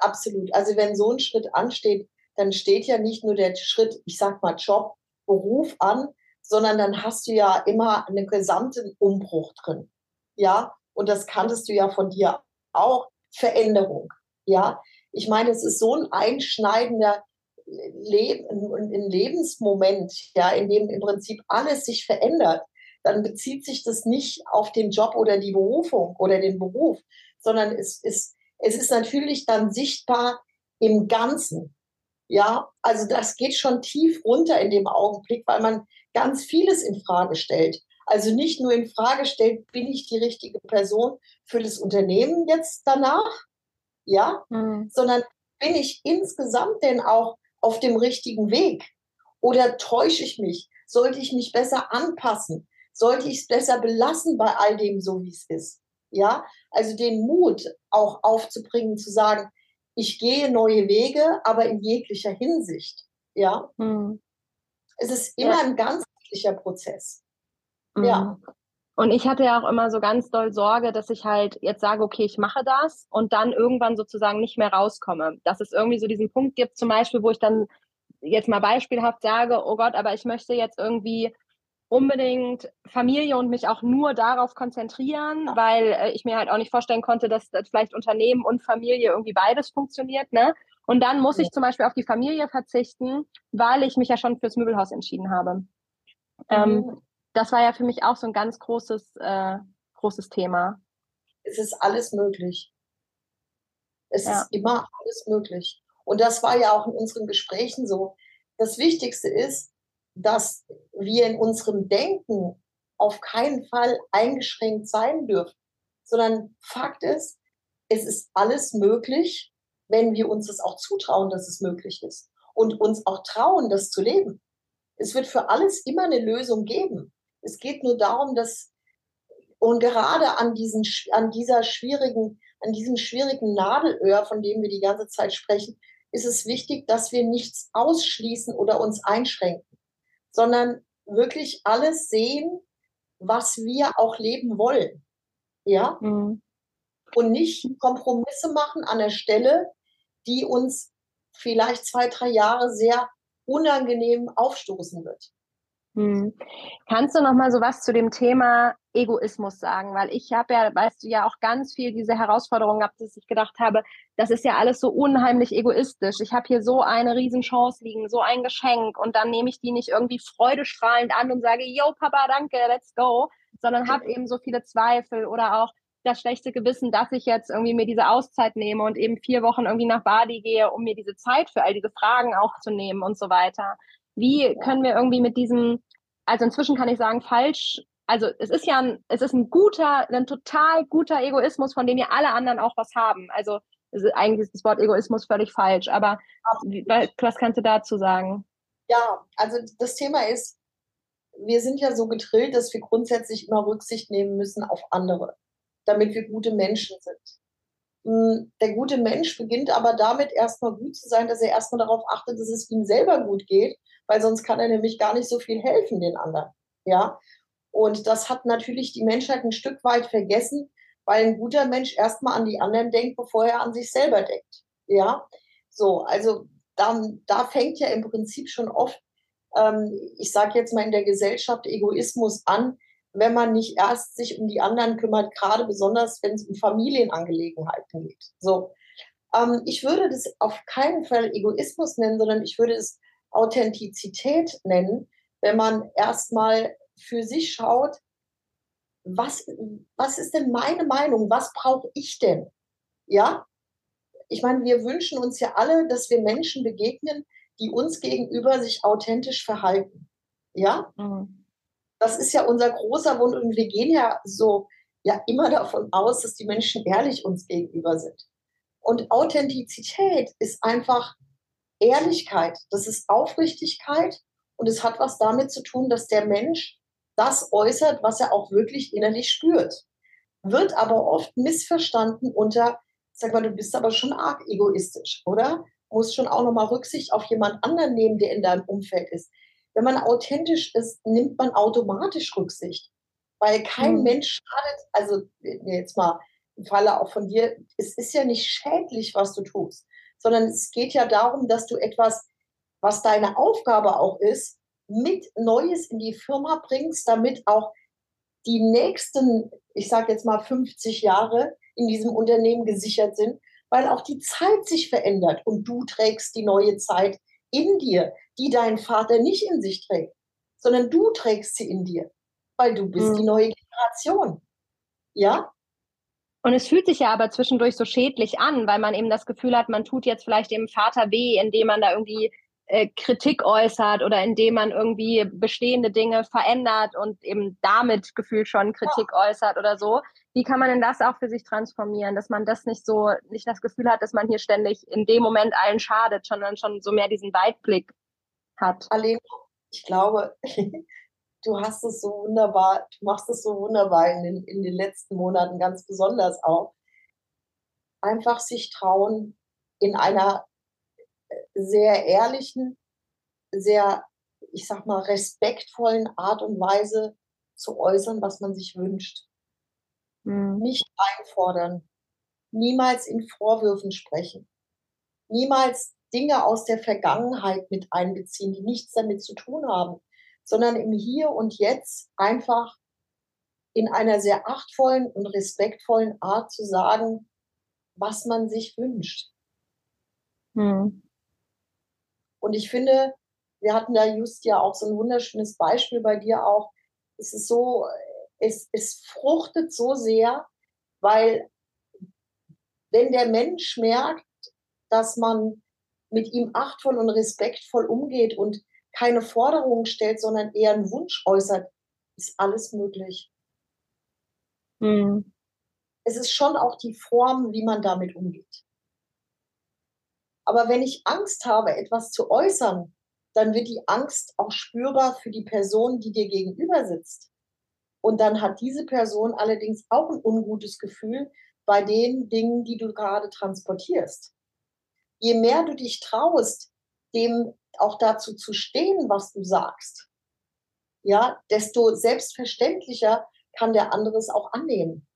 Absolut. Also wenn so ein Schritt ansteht, dann steht ja nicht nur der Schritt, ich sag mal Job, Beruf an, sondern dann hast du ja immer einen gesamten Umbruch drin. Ja, und das kanntest du ja von dir auch, Veränderung. Ja, ich meine, es ist so ein einschneidender Leben, ein Lebensmoment, ja, in dem im Prinzip alles sich verändert. Dann bezieht sich das nicht auf den Job oder die Berufung oder den Beruf, sondern es ist, es ist natürlich dann sichtbar im Ganzen. Ja, also das geht schon tief runter in dem Augenblick, weil man ganz vieles in Frage stellt. Also nicht nur in Frage stellt, bin ich die richtige Person für das Unternehmen jetzt danach, ja, mhm. sondern bin ich insgesamt denn auch auf dem richtigen Weg? Oder täusche ich mich? Sollte ich mich besser anpassen? Sollte ich es besser belassen bei all dem, so wie es ist? Ja, also den Mut auch aufzubringen, zu sagen, ich gehe neue Wege, aber in jeglicher Hinsicht. Ja, mhm. es ist immer ja. ein ganzheitlicher Prozess. Ja. Mhm. Und ich hatte ja auch immer so ganz doll Sorge, dass ich halt jetzt sage, okay, ich mache das und dann irgendwann sozusagen nicht mehr rauskomme. Dass es irgendwie so diesen Punkt gibt, zum Beispiel, wo ich dann jetzt mal beispielhaft sage, oh Gott, aber ich möchte jetzt irgendwie unbedingt Familie und mich auch nur darauf konzentrieren, weil äh, ich mir halt auch nicht vorstellen konnte, dass, dass vielleicht Unternehmen und Familie irgendwie beides funktioniert, ne? Und dann muss ja. ich zum Beispiel auf die Familie verzichten, weil ich mich ja schon fürs Möbelhaus entschieden habe. Ähm, mhm. Ähm, das war ja für mich auch so ein ganz großes, äh, großes Thema. Es ist alles möglich. Es ja. ist immer alles möglich. Und das war ja auch in unseren Gesprächen so. Das Wichtigste ist, dass wir in unserem Denken auf keinen Fall eingeschränkt sein dürfen, sondern Fakt ist, es ist alles möglich, wenn wir uns das auch zutrauen, dass es möglich ist und uns auch trauen, das zu leben. Es wird für alles immer eine Lösung geben. Es geht nur darum, dass und gerade an diesen an dieser schwierigen an diesem schwierigen Nadelöhr, von dem wir die ganze Zeit sprechen, ist es wichtig, dass wir nichts ausschließen oder uns einschränken, sondern wirklich alles sehen was wir auch leben wollen. Ja? Mhm. Und nicht Kompromisse machen an der Stelle, die uns vielleicht zwei, drei Jahre sehr unangenehm aufstoßen wird. Hm. Kannst du noch mal so was zu dem Thema Egoismus sagen? Weil ich habe ja, weißt du ja auch ganz viel diese Herausforderung gehabt, dass ich gedacht habe, das ist ja alles so unheimlich egoistisch. Ich habe hier so eine Riesenchance liegen, so ein Geschenk und dann nehme ich die nicht irgendwie freudestrahlend an und sage, yo Papa, danke, let's go, sondern habe eben so viele Zweifel oder auch das schlechte Gewissen, dass ich jetzt irgendwie mir diese Auszeit nehme und eben vier Wochen irgendwie nach Bali gehe, um mir diese Zeit für all diese Fragen auch zu nehmen und so weiter. Wie können wir irgendwie mit diesem, also inzwischen kann ich sagen, falsch, also es ist ja ein, es ist ein guter, ein total guter Egoismus, von dem ja alle anderen auch was haben. Also eigentlich ist das Wort Egoismus völlig falsch, aber was kannst du dazu sagen? Ja, also das Thema ist, wir sind ja so getrillt, dass wir grundsätzlich immer Rücksicht nehmen müssen auf andere, damit wir gute Menschen sind. Hm, der gute Mensch beginnt aber damit, erstmal gut zu sein, dass er erstmal darauf achtet, dass es ihm selber gut geht weil sonst kann er nämlich gar nicht so viel helfen den anderen. Ja. Und das hat natürlich die Menschheit ein Stück weit vergessen, weil ein guter Mensch erstmal an die anderen denkt, bevor er an sich selber denkt. Ja. So, also dann, da fängt ja im Prinzip schon oft, ähm, ich sage jetzt mal in der Gesellschaft Egoismus an, wenn man nicht erst sich um die anderen kümmert, gerade besonders, wenn es um Familienangelegenheiten geht. So, ähm, ich würde das auf keinen Fall Egoismus nennen, sondern ich würde es Authentizität nennen, wenn man erstmal für sich schaut, was, was ist denn meine Meinung? Was brauche ich denn? Ja? Ich meine, wir wünschen uns ja alle, dass wir Menschen begegnen, die uns gegenüber sich authentisch verhalten. Ja? Mhm. Das ist ja unser großer Wunsch und wir gehen ja so ja immer davon aus, dass die Menschen ehrlich uns gegenüber sind. Und Authentizität ist einfach Ehrlichkeit, das ist Aufrichtigkeit und es hat was damit zu tun, dass der Mensch das äußert, was er auch wirklich innerlich spürt. Wird aber oft missverstanden unter, sag mal, du bist aber schon arg egoistisch, oder? Muss schon auch nochmal Rücksicht auf jemand anderen nehmen, der in deinem Umfeld ist. Wenn man authentisch ist, nimmt man automatisch Rücksicht. Weil kein mhm. Mensch schadet, also jetzt mal im Falle auch von dir, es ist ja nicht schädlich, was du tust sondern es geht ja darum, dass du etwas, was deine Aufgabe auch ist, mit Neues in die Firma bringst, damit auch die nächsten, ich sage jetzt mal 50 Jahre in diesem Unternehmen gesichert sind, weil auch die Zeit sich verändert und du trägst die neue Zeit in dir, die dein Vater nicht in sich trägt, sondern du trägst sie in dir, weil du bist mhm. die neue Generation. Ja? Und es fühlt sich ja aber zwischendurch so schädlich an, weil man eben das Gefühl hat, man tut jetzt vielleicht dem Vater weh, indem man da irgendwie äh, Kritik äußert oder indem man irgendwie bestehende Dinge verändert und eben damit gefühlt schon Kritik ja. äußert oder so. Wie kann man denn das auch für sich transformieren, dass man das nicht so, nicht das Gefühl hat, dass man hier ständig in dem Moment allen schadet, sondern schon so mehr diesen Weitblick hat? Alena, ich glaube, *laughs* du hast es so wunderbar, du machst es so wunderbar in den, in den letzten Monaten ganz besonders auch. Einfach sich trauen, in einer äh, sehr ehrlichen, sehr, ich sag mal, respektvollen Art und Weise zu äußern, was man sich wünscht. Mhm. Nicht einfordern, niemals in Vorwürfen sprechen, niemals Dinge aus der Vergangenheit mit einbeziehen, die nichts damit zu tun haben sondern im Hier und Jetzt einfach in einer sehr achtvollen und respektvollen Art zu sagen, was man sich wünscht. Hm. Und ich finde, wir hatten da just ja auch so ein wunderschönes Beispiel bei dir auch. Es ist so, es, es fruchtet so sehr, weil wenn der Mensch merkt, dass man mit ihm achtvoll und respektvoll umgeht und keine Forderungen stellt, sondern eher einen Wunsch äußert, ist alles möglich. Mhm. Es ist schon auch die Form, wie man damit umgeht. Aber wenn ich Angst habe, etwas zu äußern, dann wird die Angst auch spürbar für die Person, die dir gegenüber sitzt. Und dann hat diese Person allerdings auch ein ungutes Gefühl bei den Dingen, die du gerade transportierst. Je mehr du dich traust, dem auch dazu zu stehen, was du sagst, ja, desto selbstverständlicher kann der andere es auch annehmen.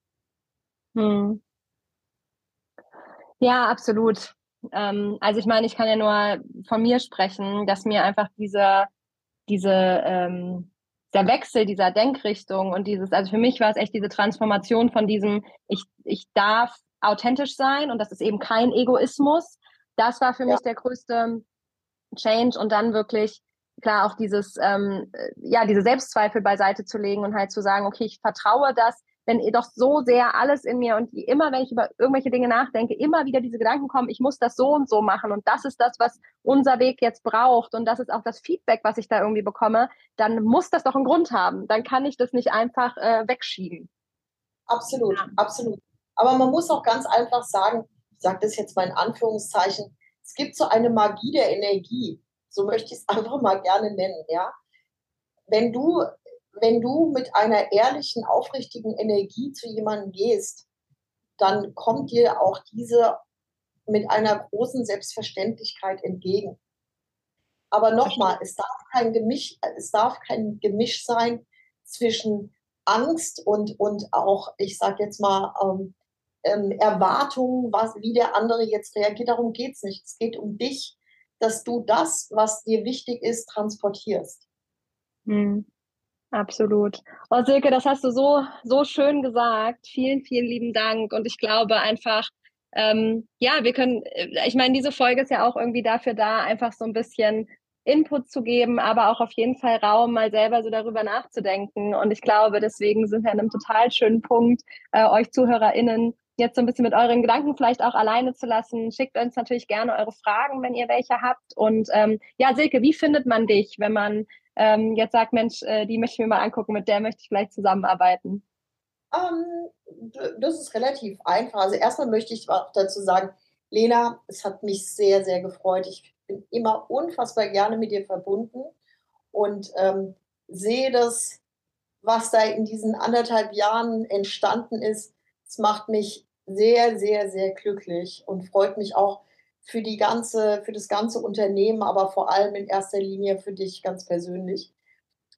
Hm. Ja, absolut. Ähm, also ich meine, ich kann ja nur von mir sprechen, dass mir einfach diese, diese, ähm, der Wechsel dieser Denkrichtung und dieses, also für mich war es echt diese Transformation von diesem, ich, ich darf authentisch sein und das ist eben kein Egoismus. Das war für ja. mich der größte Change und dann wirklich klar auch dieses, ähm, ja, diese Selbstzweifel beiseite zu legen und halt zu sagen, okay, ich vertraue das, wenn doch so sehr alles in mir und immer, wenn ich über irgendwelche Dinge nachdenke, immer wieder diese Gedanken kommen, ich muss das so und so machen und das ist das, was unser Weg jetzt braucht und das ist auch das Feedback, was ich da irgendwie bekomme, dann muss das doch einen Grund haben. Dann kann ich das nicht einfach äh, wegschieben. Absolut, ja. absolut. Aber man muss auch ganz einfach sagen, ich sage das jetzt mal in Anführungszeichen, es gibt so eine Magie der Energie. So möchte ich es *laughs* einfach mal gerne nennen, ja. Wenn du wenn du mit einer ehrlichen, aufrichtigen Energie zu jemandem gehst, dann kommt dir auch diese mit einer großen Selbstverständlichkeit entgegen. Aber nochmal, es darf kein Gemisch, es darf kein Gemisch sein zwischen Angst und, und auch, ich sage jetzt mal, ähm, ähm, Erwartungen, was, wie der andere jetzt reagiert. Darum geht es nicht. Es geht um dich, dass du das, was dir wichtig ist, transportierst. Hm. Absolut. Oh, Silke, das hast du so, so schön gesagt. Vielen, vielen lieben Dank. Und ich glaube einfach, ähm, ja, wir können, äh, ich meine, diese Folge ist ja auch irgendwie dafür da, einfach so ein bisschen Input zu geben, aber auch auf jeden Fall Raum, mal selber so darüber nachzudenken. Und ich glaube, deswegen sind wir an einem total schönen Punkt, äh, euch ZuhörerInnen jetzt so ein bisschen mit euren Gedanken vielleicht auch alleine zu lassen. Schickt uns natürlich gerne eure Fragen, wenn ihr welche habt. Und ähm, ja, Silke, wie findet man dich, wenn man ähm, jetzt sagt, Mensch, äh, die möchte ich mir mal angucken, mit der möchte ich vielleicht zusammenarbeiten? Um, ähm, das ist relativ einfach. Also erstmal möchte ich auch dazu sagen, Lena, es hat mich sehr, sehr gefreut. Ich bin immer unfassbar gerne mit dir verbunden und ähm, sehe das, was da in diesen anderthalb Jahren entstanden ist. Es macht mich sehr, sehr, sehr glücklich und freut mich auch, für die ganze, für das ganze Unternehmen, aber vor allem in erster Linie für dich ganz persönlich.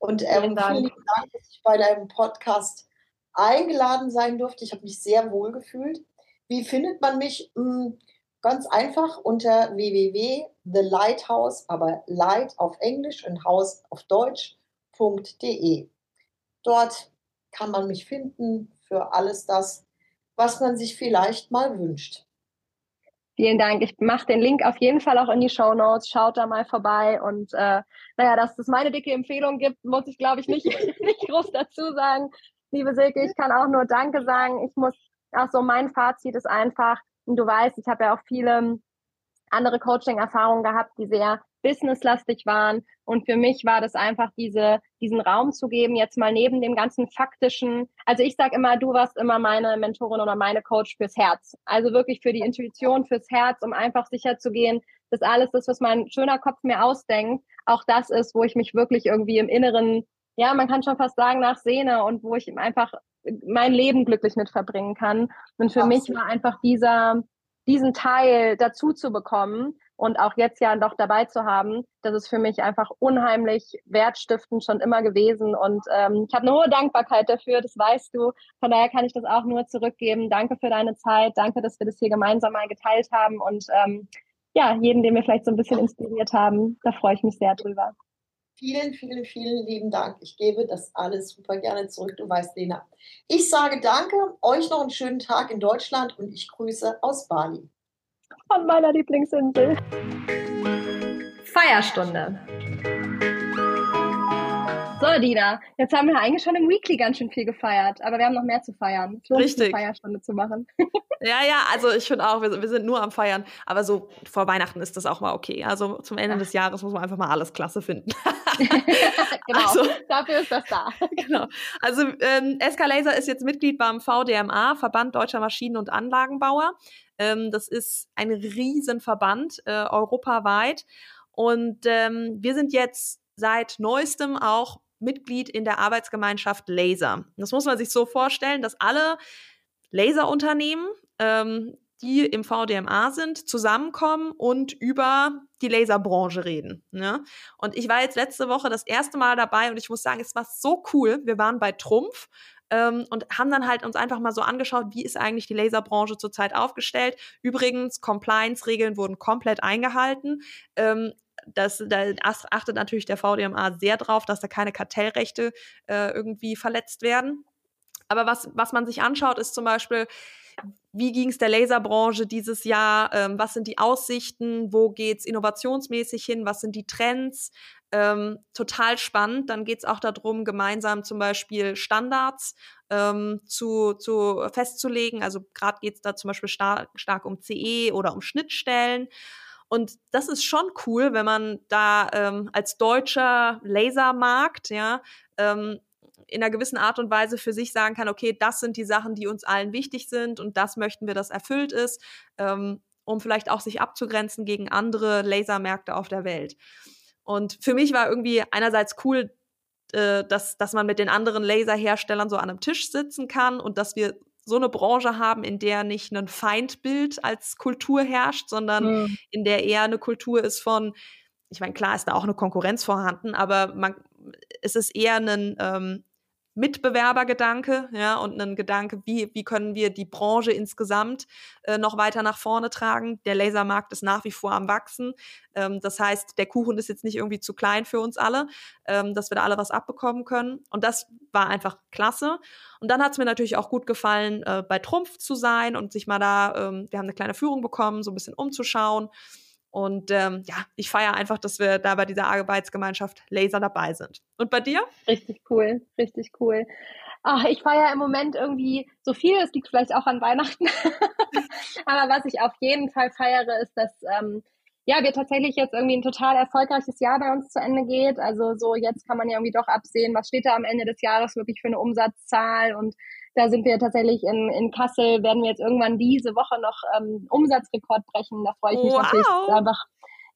Und ähm, vielen, Dank. vielen Dank, dass ich bei deinem Podcast eingeladen sein durfte. Ich habe mich sehr wohl gefühlt. Wie findet man mich? Hm, ganz einfach unter www.thelighthouse, aber Light auf Englisch und Haus auf Deutsch.de. Dort kann man mich finden für alles das, was man sich vielleicht mal wünscht. Vielen Dank. Ich mache den Link auf jeden Fall auch in die Show Notes. Schaut da mal vorbei. Und äh, naja, dass es meine dicke Empfehlung gibt, muss ich, glaube ich, nicht, *laughs* nicht groß dazu sagen. Liebe Silke, ich kann auch nur Danke sagen. Ich muss, auch so mein Fazit ist einfach, und du weißt, ich habe ja auch viele andere Coaching-Erfahrungen gehabt, die sehr businesslastig waren. Und für mich war das einfach diese, diesen Raum zu geben, jetzt mal neben dem ganzen faktischen. Also ich sage immer, du warst immer meine Mentorin oder meine Coach fürs Herz. Also wirklich für die Intuition, fürs Herz, um einfach sicher zu gehen, dass alles das, was mein schöner Kopf mir ausdenkt, auch das ist, wo ich mich wirklich irgendwie im Inneren, ja, man kann schon fast sagen, nachsehne und wo ich einfach mein Leben glücklich mit verbringen kann. Und für Absolut. mich war einfach dieser, diesen Teil dazu zu bekommen, und auch jetzt ja noch dabei zu haben, das ist für mich einfach unheimlich wertstiftend schon immer gewesen. Und ähm, ich habe eine hohe Dankbarkeit dafür, das weißt du. Von daher kann ich das auch nur zurückgeben. Danke für deine Zeit, danke, dass wir das hier gemeinsam mal geteilt haben. Und ähm, ja, jeden, den wir vielleicht so ein bisschen inspiriert haben, da freue ich mich sehr drüber. Vielen, vielen, vielen lieben Dank. Ich gebe das alles super gerne zurück. Du weißt, Lena. Ich sage danke, euch noch einen schönen Tag in Deutschland und ich grüße aus Bali von meiner Lieblingsinsel. Feierstunde. So, Dina, jetzt haben wir eigentlich schon im Weekly ganz schön viel gefeiert, aber wir haben noch mehr zu feiern. Es lohnt Richtig. Eine Feierstunde zu machen. *laughs* ja, ja, also ich finde auch, wir, wir, sind nur am Feiern, aber so vor Weihnachten ist das auch mal okay. Also zum Ende ja. des Jahres muss man einfach mal alles klasse finden. *laughs* genau, also, dafür ist das da. *laughs* genau. Also ähm, SK Laser ist jetzt Mitglied beim VDMA, Verband Deutscher Maschinen- und Anlagenbauer. Ähm, das ist ein Riesenverband äh, europaweit. Und ähm, wir sind jetzt seit neuestem auch Mitglied in der Arbeitsgemeinschaft Laser. Das muss man sich so vorstellen, dass alle Laserunternehmen ähm, die im VDMA sind, zusammenkommen und über die Laserbranche reden. Ne? Und ich war jetzt letzte Woche das erste Mal dabei und ich muss sagen, es war so cool. Wir waren bei Trumpf ähm, und haben dann halt uns einfach mal so angeschaut, wie ist eigentlich die Laserbranche zurzeit aufgestellt. Übrigens, Compliance-Regeln wurden komplett eingehalten. Ähm, das, da achtet natürlich der VDMA sehr drauf, dass da keine Kartellrechte äh, irgendwie verletzt werden. Aber was, was man sich anschaut, ist zum Beispiel, wie ging es der Laserbranche dieses Jahr? Ähm, was sind die Aussichten? Wo geht es innovationsmäßig hin? Was sind die Trends? Ähm, total spannend. Dann geht es auch darum, gemeinsam zum Beispiel Standards ähm, zu, zu festzulegen. Also gerade geht es da zum Beispiel stark, stark um CE oder um Schnittstellen. Und das ist schon cool, wenn man da ähm, als deutscher Lasermarkt ja ähm, in einer gewissen Art und Weise für sich sagen kann, okay, das sind die Sachen, die uns allen wichtig sind und das möchten wir, dass erfüllt ist, ähm, um vielleicht auch sich abzugrenzen gegen andere Lasermärkte auf der Welt. Und für mich war irgendwie einerseits cool, äh, dass, dass man mit den anderen Laserherstellern so an einem Tisch sitzen kann und dass wir so eine Branche haben, in der nicht ein Feindbild als Kultur herrscht, sondern mhm. in der eher eine Kultur ist von, ich meine, klar ist da auch eine Konkurrenz vorhanden, aber man, es ist eher ein ähm, Mitbewerbergedanke, ja, und ein Gedanke, wie, wie können wir die Branche insgesamt äh, noch weiter nach vorne tragen. Der Lasermarkt ist nach wie vor am Wachsen. Ähm, das heißt, der Kuchen ist jetzt nicht irgendwie zu klein für uns alle, ähm, dass wir da alle was abbekommen können. Und das war einfach klasse. Und dann hat es mir natürlich auch gut gefallen, äh, bei Trumpf zu sein und sich mal da, ähm, wir haben eine kleine Führung bekommen, so ein bisschen umzuschauen. Und ähm, ja, ich feiere einfach, dass wir da bei dieser Arbeitsgemeinschaft Laser dabei sind. Und bei dir? Richtig cool, richtig cool. Ach, ich feiere im Moment irgendwie so viel, es liegt vielleicht auch an Weihnachten. *laughs* Aber was ich auf jeden Fall feiere, ist, dass ähm, ja, wir tatsächlich jetzt irgendwie ein total erfolgreiches Jahr bei uns zu Ende geht. Also so jetzt kann man ja irgendwie doch absehen, was steht da am Ende des Jahres wirklich für eine Umsatzzahl und da sind wir tatsächlich in, in Kassel, werden wir jetzt irgendwann diese Woche noch ähm, Umsatzrekord brechen. Da freue ich mich wow. natürlich einfach.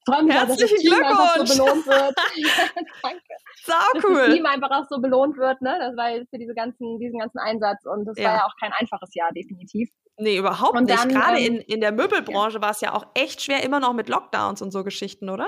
Freue mich, dass das Team einfach so belohnt wird. *laughs* *laughs* Danke. Sau cool. Dass das Team einfach auch so belohnt wird, ne? Das war für diese ganzen, diesen ganzen Einsatz und das ja. war ja auch kein einfaches Jahr, definitiv. Nee, überhaupt und nicht. Gerade ähm, in, in der Möbelbranche ja. war es ja auch echt schwer, immer noch mit Lockdowns und so Geschichten, oder?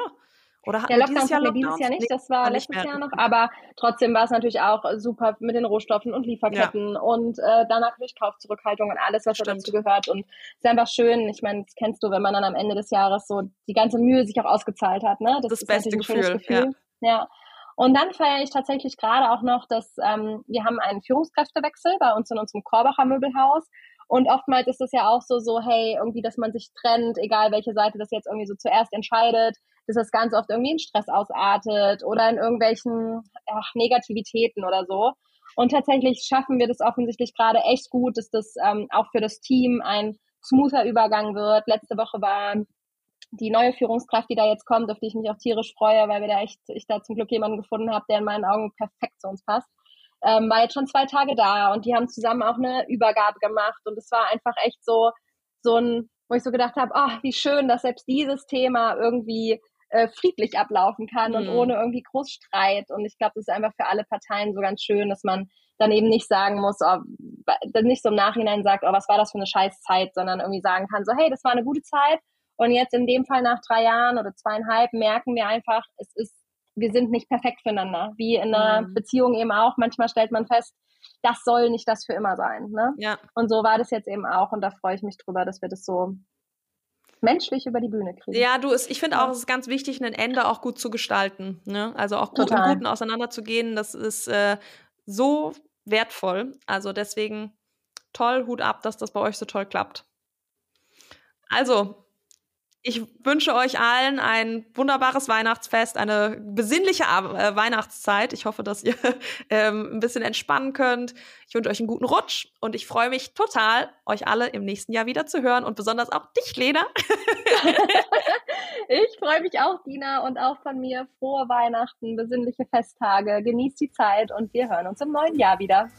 Oder hatten der Lockdown dieses Jahr, hatten wir dieses Jahr nicht, das war letztes Jahr noch, aber trotzdem war es natürlich auch super mit den Rohstoffen und Lieferketten ja. und äh, dann natürlich Kaufzurückhaltung und alles, was dazu gehört. Und es ist einfach schön, ich meine, das kennst du, wenn man dann am Ende des Jahres so die ganze Mühe sich auch ausgezahlt hat. Ne? Das, das ist beste Gefühl. Gefühl. Ja. ja. Und dann feiere ich tatsächlich gerade auch noch, dass ähm, wir haben einen Führungskräftewechsel bei uns in unserem Korbacher Möbelhaus. Und oftmals ist es ja auch so, so, hey, irgendwie, dass man sich trennt, egal welche Seite das jetzt irgendwie so zuerst entscheidet dass das ganz oft irgendwie in Stress ausartet oder in irgendwelchen ach, Negativitäten oder so. Und tatsächlich schaffen wir das offensichtlich gerade echt gut, dass das ähm, auch für das Team ein smoother Übergang wird. Letzte Woche war die neue Führungskraft, die da jetzt kommt, auf die ich mich auch tierisch freue, weil wir da echt, ich da zum Glück jemanden gefunden habe, der in meinen Augen perfekt zu uns passt, ähm, war jetzt schon zwei Tage da und die haben zusammen auch eine Übergabe gemacht und es war einfach echt so, so ein, wo ich so gedacht habe, ach, wie schön, dass selbst dieses Thema irgendwie äh, friedlich ablaufen kann mhm. und ohne irgendwie Großstreit. Und ich glaube, das ist einfach für alle Parteien so ganz schön, dass man dann eben nicht sagen muss, oh, nicht so im Nachhinein sagt, oh, was war das für eine Scheißzeit, sondern irgendwie sagen kann, so, hey, das war eine gute Zeit. Und jetzt in dem Fall nach drei Jahren oder zweieinhalb merken wir einfach, es ist, wir sind nicht perfekt füreinander. Wie in einer mhm. Beziehung eben auch. Manchmal stellt man fest, das soll nicht das für immer sein. Ne? Ja. Und so war das jetzt eben auch. Und da freue ich mich drüber, dass wir das so menschlich über die Bühne kriegen. Ja, du, ich finde auch, es ist ganz wichtig, ein Ende auch gut zu gestalten. Ne? Also auch gut Total. im Guten auseinanderzugehen, das ist äh, so wertvoll. Also deswegen toll, Hut ab, dass das bei euch so toll klappt. Also, ich wünsche euch allen ein wunderbares Weihnachtsfest, eine besinnliche äh, Weihnachtszeit. Ich hoffe, dass ihr *laughs* ähm, ein bisschen entspannen könnt. Ich wünsche euch einen guten Rutsch und ich freue mich total, euch alle im nächsten Jahr wieder zu hören und besonders auch dich, Lena. *laughs* ich freue mich auch, Dina, und auch von mir frohe Weihnachten, besinnliche Festtage. Genießt die Zeit und wir hören uns im neuen Jahr wieder.